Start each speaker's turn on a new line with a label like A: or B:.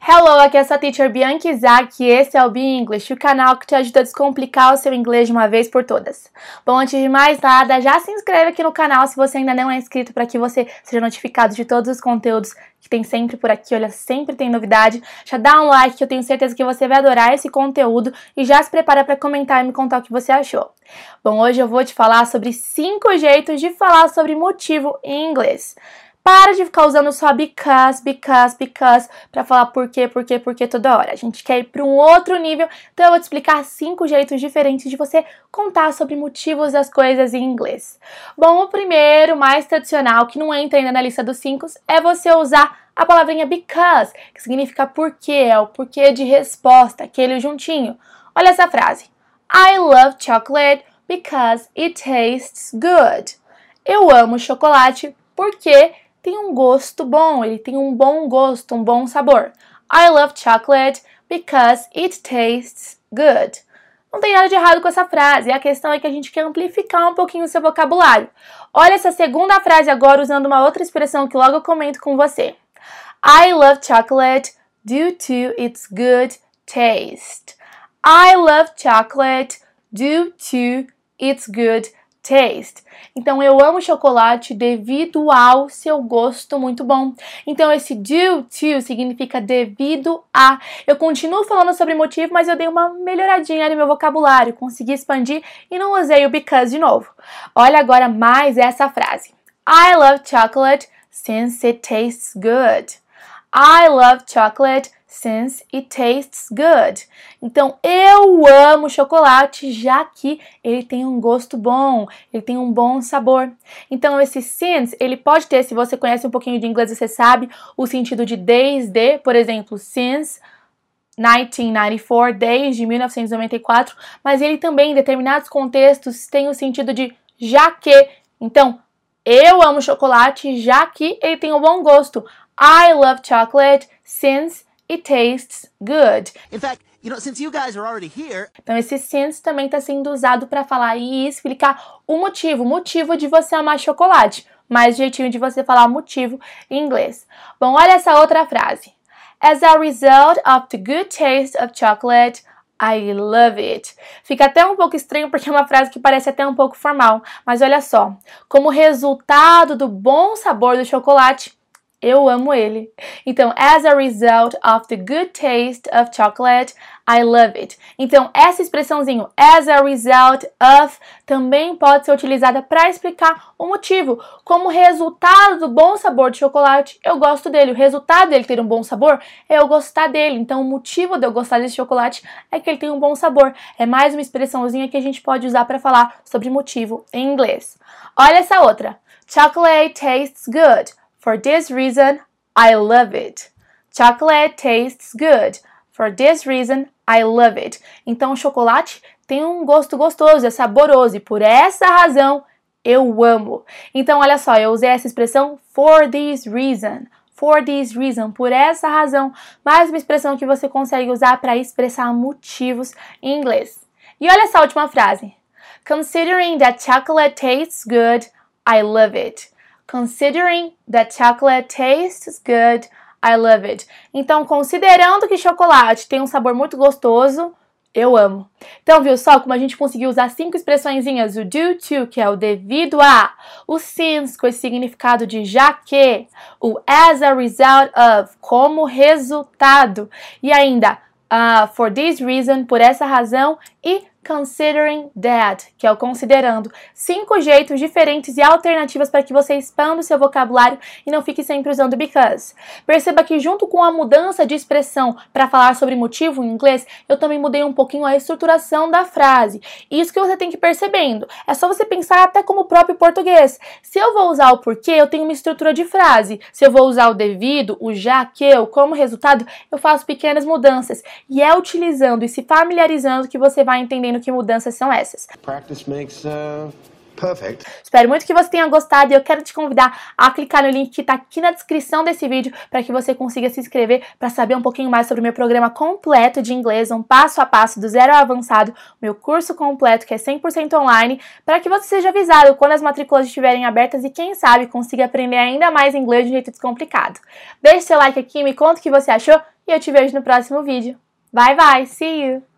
A: Hello, aqui é a sua teacher Bianca Isaac e esse é o Be English, o canal que te ajuda a descomplicar o seu inglês de uma vez por todas. Bom, antes de mais nada, já se inscreve aqui no canal se você ainda não é inscrito para que você seja notificado de todos os conteúdos que tem sempre por aqui, olha, sempre tem novidade. Já dá um like que eu tenho certeza que você vai adorar esse conteúdo e já se prepara para comentar e me contar o que você achou. Bom, hoje eu vou te falar sobre cinco jeitos de falar sobre motivo em inglês. Para de ficar usando só because, because, because para falar por quê, por quê, por quê toda hora. A gente quer ir para um outro nível, então eu vou te explicar cinco jeitos diferentes de você contar sobre motivos das coisas em inglês. Bom, o primeiro, mais tradicional, que não entra ainda na lista dos cinco, é você usar a palavrinha because, que significa porquê, é o porquê de resposta, aquele juntinho. Olha essa frase. I love chocolate because it tastes good. Eu amo chocolate porque tem um gosto bom, ele tem um bom gosto, um bom sabor. I love chocolate because it tastes good. Não tem nada de errado com essa frase, a questão é que a gente quer amplificar um pouquinho o seu vocabulário. Olha essa segunda frase agora usando uma outra expressão que logo eu comento com você. I love chocolate due to its good taste. I love chocolate due to its good taste. Então eu amo chocolate devido ao seu gosto muito bom. Então esse due to significa devido a. Eu continuo falando sobre motivo, mas eu dei uma melhoradinha no meu vocabulário, consegui expandir e não usei o because de novo. Olha agora mais essa frase. I love chocolate since it tastes good. I love chocolate since it tastes good. Então, eu amo chocolate já que ele tem um gosto bom, ele tem um bom sabor. Então, esse since, ele pode ter, se você conhece um pouquinho de inglês, você sabe o sentido de desde, por exemplo, since 1994, desde 1994, mas ele também, em determinados contextos, tem o sentido de já que. Então, eu amo chocolate já que ele tem um bom gosto. I love chocolate since it tastes good.
B: In fact, you know, since you guys are already here.
A: Então esse since também está sendo usado para falar e explicar o motivo, o motivo de você amar chocolate. Mais jeitinho de você falar motivo em inglês. Bom, olha essa outra frase. As a result of the good taste of chocolate, I love it. Fica até um pouco estranho porque é uma frase que parece até um pouco formal, mas olha só. Como resultado do bom sabor do chocolate, eu amo ele. Então, as a result of the good taste of chocolate, I love it. Então, essa expressãozinho, as a result of, também pode ser utilizada para explicar o motivo. Como resultado do bom sabor de chocolate, eu gosto dele. O resultado dele ter um bom sabor é eu gostar dele. Então, o motivo de eu gostar desse chocolate é que ele tem um bom sabor. É mais uma expressãozinha que a gente pode usar para falar sobre motivo em inglês. Olha essa outra. Chocolate tastes good. For this reason, I love it. Chocolate tastes good. For this reason, I love it. Então, o chocolate tem um gosto gostoso, é saboroso e por essa razão eu amo. Então, olha só, eu usei essa expressão for this reason. For this reason, por essa razão, mais uma expressão que você consegue usar para expressar motivos em inglês. E olha essa última frase. Considering that chocolate tastes good, I love it. Considering that chocolate tastes good, I love it. Então, considerando que chocolate tem um sabor muito gostoso, eu amo. Então, viu só como a gente conseguiu usar cinco expressõezinhas? O due to, que é o devido a, o since, com esse significado de já que, o as a result of, como resultado, e ainda uh, for this reason, por essa razão, e considering that, que é o considerando. Cinco jeitos diferentes e alternativas para que você expanda o seu vocabulário e não fique sempre usando because. Perceba que junto com a mudança de expressão para falar sobre motivo em inglês, eu também mudei um pouquinho a estruturação da frase. Isso que você tem que ir percebendo. É só você pensar até como o próprio português. Se eu vou usar o porquê, eu tenho uma estrutura de frase. Se eu vou usar o devido, o já, que, o como resultado, eu faço pequenas mudanças. E é utilizando e se familiarizando que você vai entendendo que mudanças são essas.
B: Practice makes uh, perfect.
A: Espero muito que você tenha gostado e eu quero te convidar a clicar no link que está aqui na descrição desse vídeo para que você consiga se inscrever para saber um pouquinho mais sobre o meu programa completo de inglês, um passo a passo do zero ao avançado, meu curso completo que é 100% online, para que você seja avisado quando as matrículas estiverem abertas e quem sabe consiga aprender ainda mais inglês de um jeito descomplicado. Deixe seu like aqui, me conta o que você achou e eu te vejo no próximo vídeo. Bye bye, see you!